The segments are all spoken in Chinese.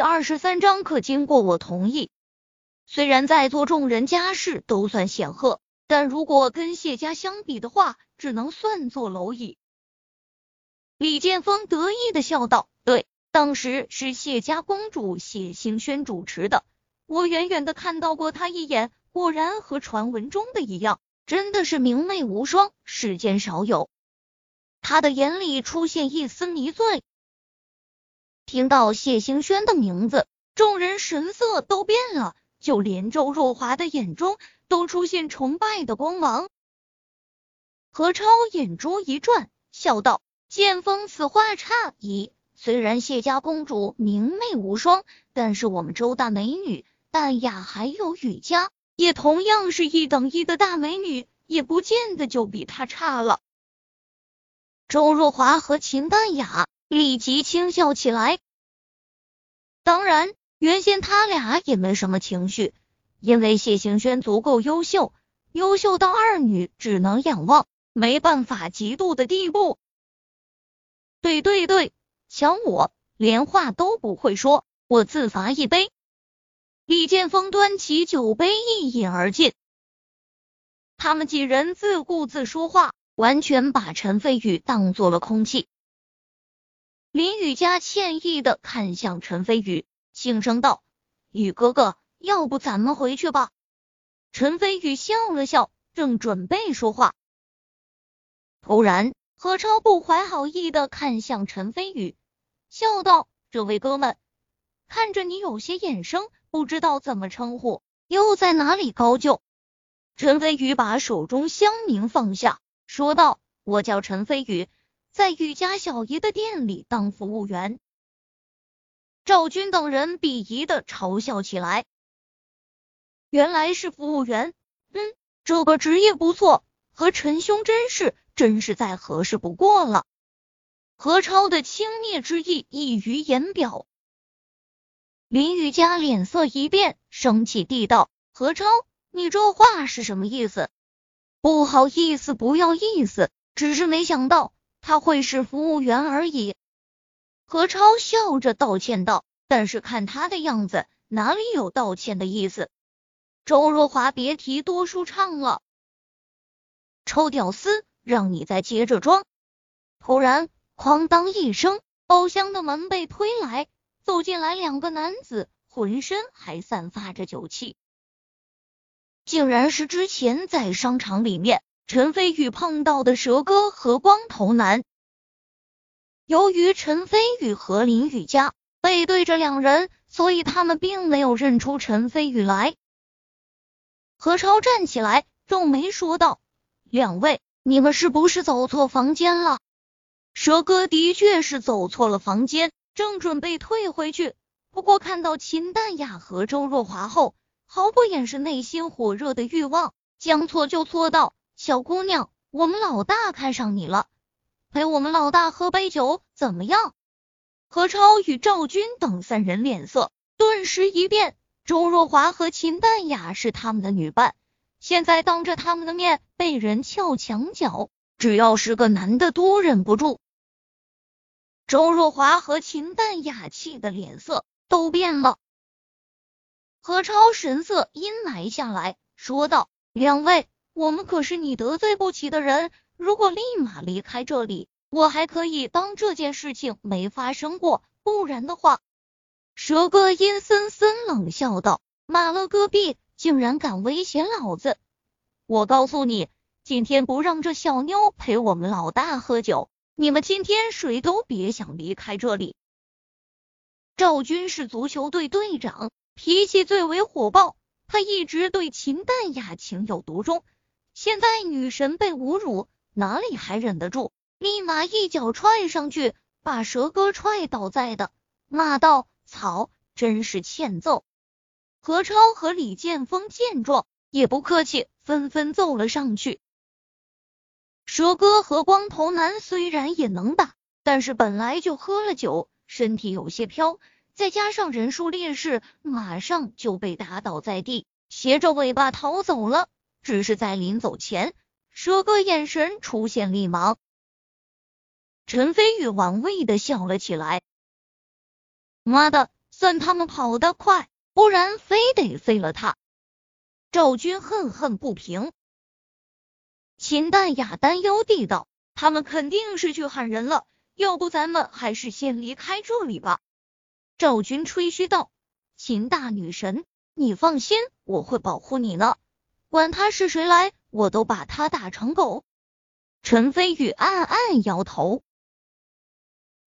第二十三章可经过我同意。虽然在座众人家世都算显赫，但如果跟谢家相比的话，只能算作蝼蚁。李剑锋得意的笑道：“对，当时是谢家公主谢兴轩主持的，我远远的看到过她一眼，果然和传闻中的一样，真的是明媚无双，世间少有。他的眼里出现一丝迷醉。听到谢兴轩的名字，众人神色都变了。”就连周若华的眼中都出现崇拜的光芒。何超眼珠一转，笑道：“剑锋此话差矣。虽然谢家公主明媚无双，但是我们周大美女淡雅还有雨佳，也同样是一等一的大美女，也不见得就比她差了。”周若华和秦淡雅立即轻笑起来。当然。原先他俩也没什么情绪，因为谢行轩足够优秀，优秀到二女只能仰望，没办法嫉妒的地步。对对对，瞧我连话都不会说，我自罚一杯。李剑锋端起酒杯一饮而尽。他们几人自顾自说话，完全把陈飞宇当做了空气。林雨佳歉意的看向陈飞宇。轻声道：“宇哥哥，要不咱们回去吧？”陈飞宇笑了笑，正准备说话，突然何超不怀好意的看向陈飞宇，笑道：“这位哥们，看着你有些眼生，不知道怎么称呼，又在哪里高就？”陈飞宇把手中香茗放下，说道：“我叫陈飞宇，在雨家小姨的店里当服务员。”赵军等人鄙夷的嘲笑起来。原来是服务员，嗯，这个职业不错，和陈兄真是真是再合适不过了。何超的轻蔑之意溢于言表。林雨佳脸色一变，生气地道：“何超，你这话是什么意思？不好意思，不要意思，只是没想到他会是服务员而已。”何超笑着道歉道：“但是看他的样子，哪里有道歉的意思？”周若华别提多舒畅了。臭屌丝，让你再接着装！突然，哐当一声，包厢的门被推来，走进来两个男子，浑身还散发着酒气，竟然是之前在商场里面陈飞宇碰到的蛇哥和光头男。由于陈飞宇和林雨佳背对着两人，所以他们并没有认出陈飞宇来。何超站起来，皱眉说道：“两位，你们是不是走错房间了？”蛇哥的确是走错了房间，正准备退回去，不过看到秦淡雅和周若华后，毫不掩饰内心火热的欲望，将错就错道：“小姑娘，我们老大看上你了。”陪我们老大喝杯酒怎么样？何超与赵军等三人脸色顿时一变。周若华和秦淡雅是他们的女伴，现在当着他们的面被人撬墙角，只要是个男的都忍不住。周若华和秦淡雅气的脸色都变了。何超神色阴霾下来说道：“两位，我们可是你得罪不起的人。”如果立马离开这里，我还可以当这件事情没发生过；不然的话，蛇哥阴森森冷笑道：“马了个屁！竟然敢威胁老子！我告诉你，今天不让这小妞陪我们老大喝酒，你们今天谁都别想离开这里。”赵军是足球队队长，脾气最为火爆，他一直对秦淡雅情有独钟，现在女神被侮辱。哪里还忍得住？立马一脚踹上去，把蛇哥踹倒在的，骂道：“操，真是欠揍！”何超和李剑锋见状也不客气，纷纷揍了上去。蛇哥和光头男虽然也能打，但是本来就喝了酒，身体有些飘，再加上人数劣势，马上就被打倒在地，斜着尾巴逃走了。只是在临走前。蛇哥眼神出现厉芒，陈飞宇玩味的笑了起来。妈的，算他们跑得快，不然非得废了他。赵军恨恨不平。秦淡雅担忧地道：“他们肯定是去喊人了，要不咱们还是先离开这里吧。”赵军吹嘘道：“秦大女神，你放心，我会保护你呢。管他是谁来，我都把他打成狗。”陈飞宇暗暗摇头。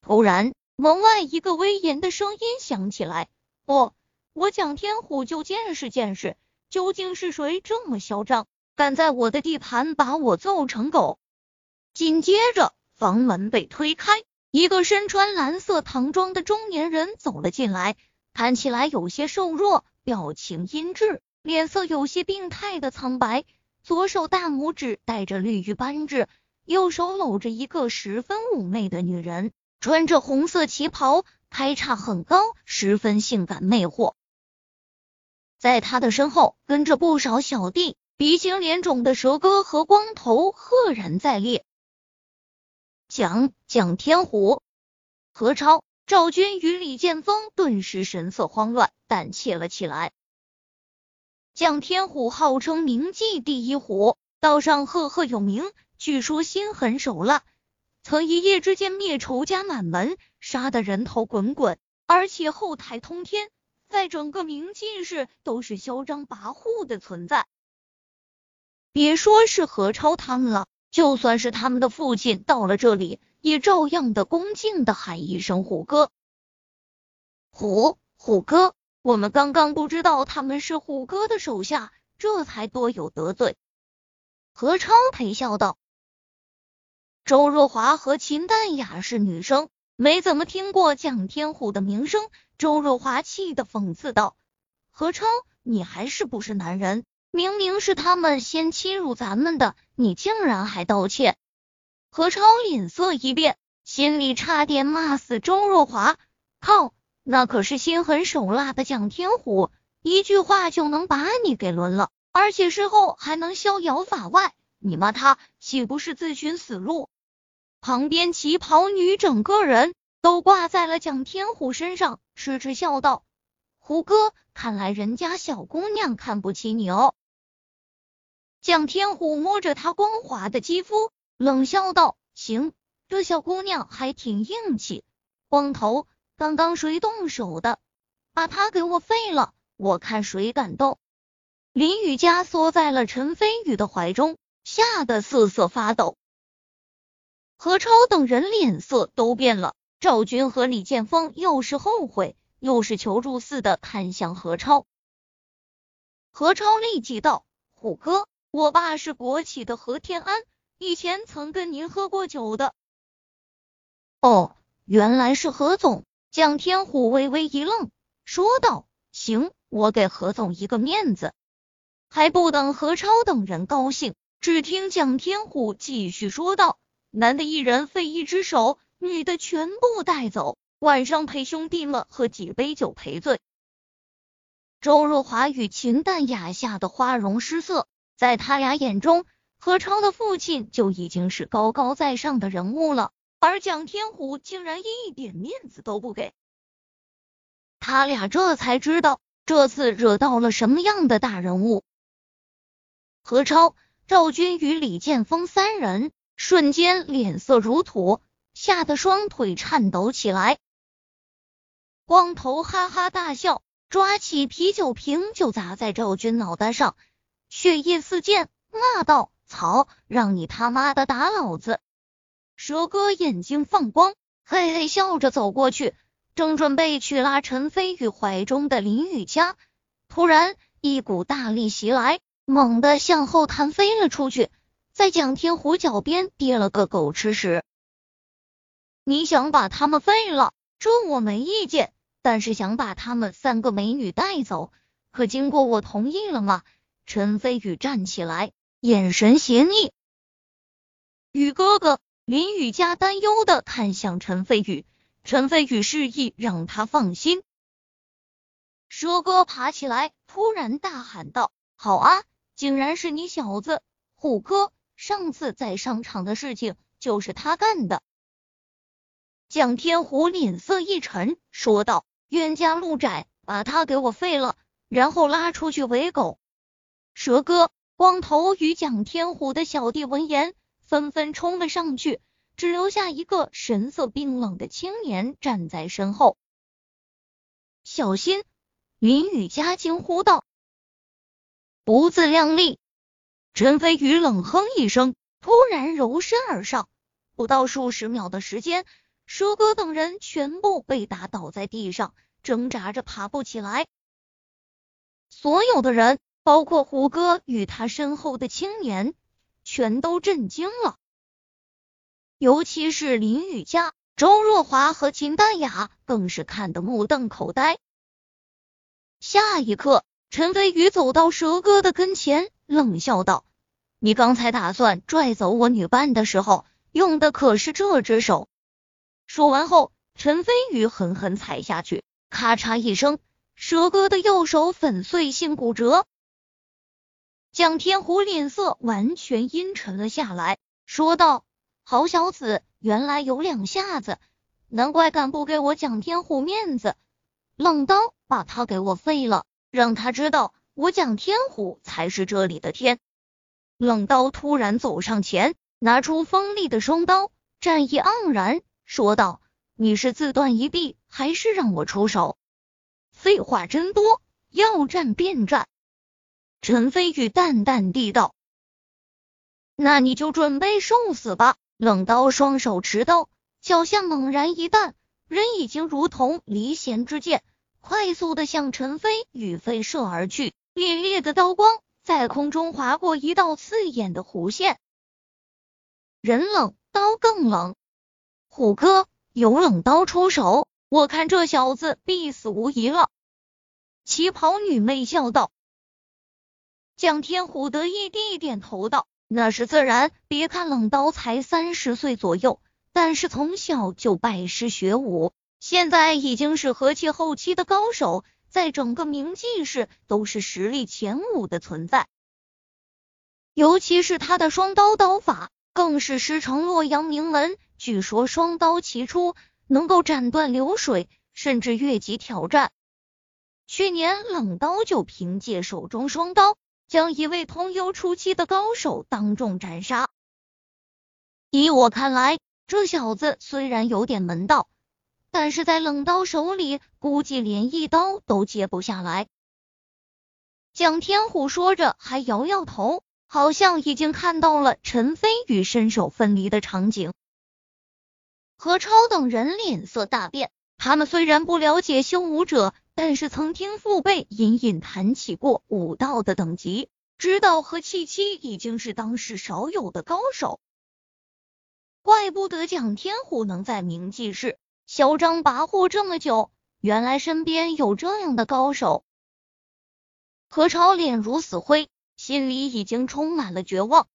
突然，门外一个威严的声音响起来：“哦，我蒋天虎就见识见识，究竟是谁这么嚣张？”敢在我的地盘把我揍成狗！紧接着，房门被推开，一个身穿蓝色唐装的中年人走了进来，看起来有些瘦弱，表情阴鸷，脸色有些病态的苍白，左手大拇指带着绿玉扳指，右手搂着一个十分妩媚的女人，穿着红色旗袍，开叉很高，十分性感魅惑。在他的身后跟着不少小弟。鼻青脸肿的蛇哥和光头赫然在列。蒋蒋天虎、何超、赵军与李剑锋顿时神色慌乱，胆怯了起来。蒋天虎号称名妓第一虎，道上赫赫有名，据说心狠手辣，曾一夜之间灭仇家满门，杀得人头滚滚，而且后台通天，在整个名妓市都是嚣张跋扈的存在。别说是何超他们了，就算是他们的父亲到了这里，也照样的恭敬的喊一声虎哥。虎虎哥，我们刚刚不知道他们是虎哥的手下，这才多有得罪。何超陪笑道。周若华和秦淡雅是女生，没怎么听过蒋天虎的名声。周若华气的讽刺道：“何超，你还是不是男人？”明明是他们先欺辱咱们的，你竟然还道歉！何超脸色一变，心里差点骂死周若华。靠，那可是心狠手辣的蒋天虎，一句话就能把你给轮了，而且事后还能逍遥法外，你骂他岂不是自寻死路？旁边旗袍女整个人都挂在了蒋天虎身上，痴痴笑道：“胡哥，看来人家小姑娘看不起你哦。”蒋天虎摸着她光滑的肌肤，冷笑道：“行，这小姑娘还挺硬气。光头，刚刚谁动手的？把他给我废了，我看谁敢动。”林雨佳缩在了陈飞宇的怀中，吓得瑟瑟发抖。何超等人脸色都变了，赵军和李剑锋又是后悔又是求助似的看向何超。何超立即道：“虎哥。”我爸是国企的何天安，以前曾跟您喝过酒的。哦，原来是何总。蒋天虎微微一愣，说道：“行，我给何总一个面子。”还不等何超等人高兴，只听蒋天虎继续说道：“男的一人废一只手，女的全部带走，晚上陪兄弟们喝几杯酒赔罪。”周若华与秦淡雅吓得花容失色。在他俩眼中，何超的父亲就已经是高高在上的人物了，而蒋天虎竟然一点面子都不给。他俩这才知道，这次惹到了什么样的大人物。何超、赵军与李剑锋三人瞬间脸色如土，吓得双腿颤抖起来。光头哈哈大笑，抓起啤酒瓶就砸在赵军脑袋上。血液四溅，骂道：“操，让你他妈的打老子！”蛇哥眼睛放光，嘿嘿笑着走过去，正准备去拉陈飞宇怀中的林雨佳，突然一股大力袭来，猛地向后弹飞了出去，在蒋天虎脚边跌了个狗吃屎。你想把他们废了，这我没意见，但是想把他们三个美女带走，可经过我同意了吗？陈飞宇站起来，眼神邪逆。宇哥哥，林雨佳担忧的看向陈飞宇，陈飞宇示意让他放心。蛇哥爬起来，突然大喊道：“好啊，竟然是你小子，虎哥！上次在商场的事情就是他干的。”蒋天虎脸色一沉，说道：“冤家路窄，把他给我废了，然后拉出去喂狗。蛇哥、光头与蒋天虎的小弟闻言，纷纷冲了上去，只留下一个神色冰冷的青年站在身后。小心！林雨佳惊呼道。不自量力！陈飞宇冷哼一声，突然柔身而上，不到数十秒的时间，蛇哥等人全部被打倒在地上，挣扎着爬不起来。所有的人，包括虎哥与他身后的青年，全都震惊了。尤其是林雨佳、周若华和秦淡雅，更是看得目瞪口呆。下一刻。陈飞宇走到蛇哥的跟前，冷笑道：“你刚才打算拽走我女伴的时候，用的可是这只手。”说完后，陈飞宇狠狠踩下去，咔嚓一声，蛇哥的右手粉碎性骨折。蒋天虎脸色完全阴沉了下来，说道：“好小子，原来有两下子，难怪敢不给我蒋天虎面子，冷刀把他给我废了。”让他知道，我蒋天虎才是这里的天。冷刀突然走上前，拿出锋利的双刀，战意盎然，说道：“你是自断一臂，还是让我出手？”废话真多，要战便战。陈飞宇淡淡地道：“那你就准备受死吧。”冷刀双手持刀，脚下猛然一弹，人已经如同离弦之箭。快速的向陈飞宇飞射而去，烈烈的刀光在空中划过一道刺眼的弧线。人冷，刀更冷。虎哥有冷刀出手，我看这小子必死无疑了。旗袍女妹笑道。蒋天虎得意地点头道：“那是自然。别看冷刀才三十岁左右，但是从小就拜师学武。”现在已经是和气后期的高手，在整个明记市都是实力前五的存在。尤其是他的双刀刀法，更是师承洛阳名门。据说双刀齐出，能够斩断流水，甚至越级挑战。去年冷刀就凭借手中双刀，将一位通幽初期的高手当众斩杀。以我看来，这小子虽然有点门道。但是在冷刀手里，估计连一刀都接不下来。蒋天虎说着，还摇摇头，好像已经看到了陈飞宇身首分离的场景。何超等人脸色大变，他们虽然不了解修武者，但是曾听父辈隐隐谈起过武道的等级，知道何七七已经是当世少有的高手。怪不得蒋天虎能在明记市。嚣张跋扈这么久，原来身边有这样的高手。何超脸如死灰，心里已经充满了绝望。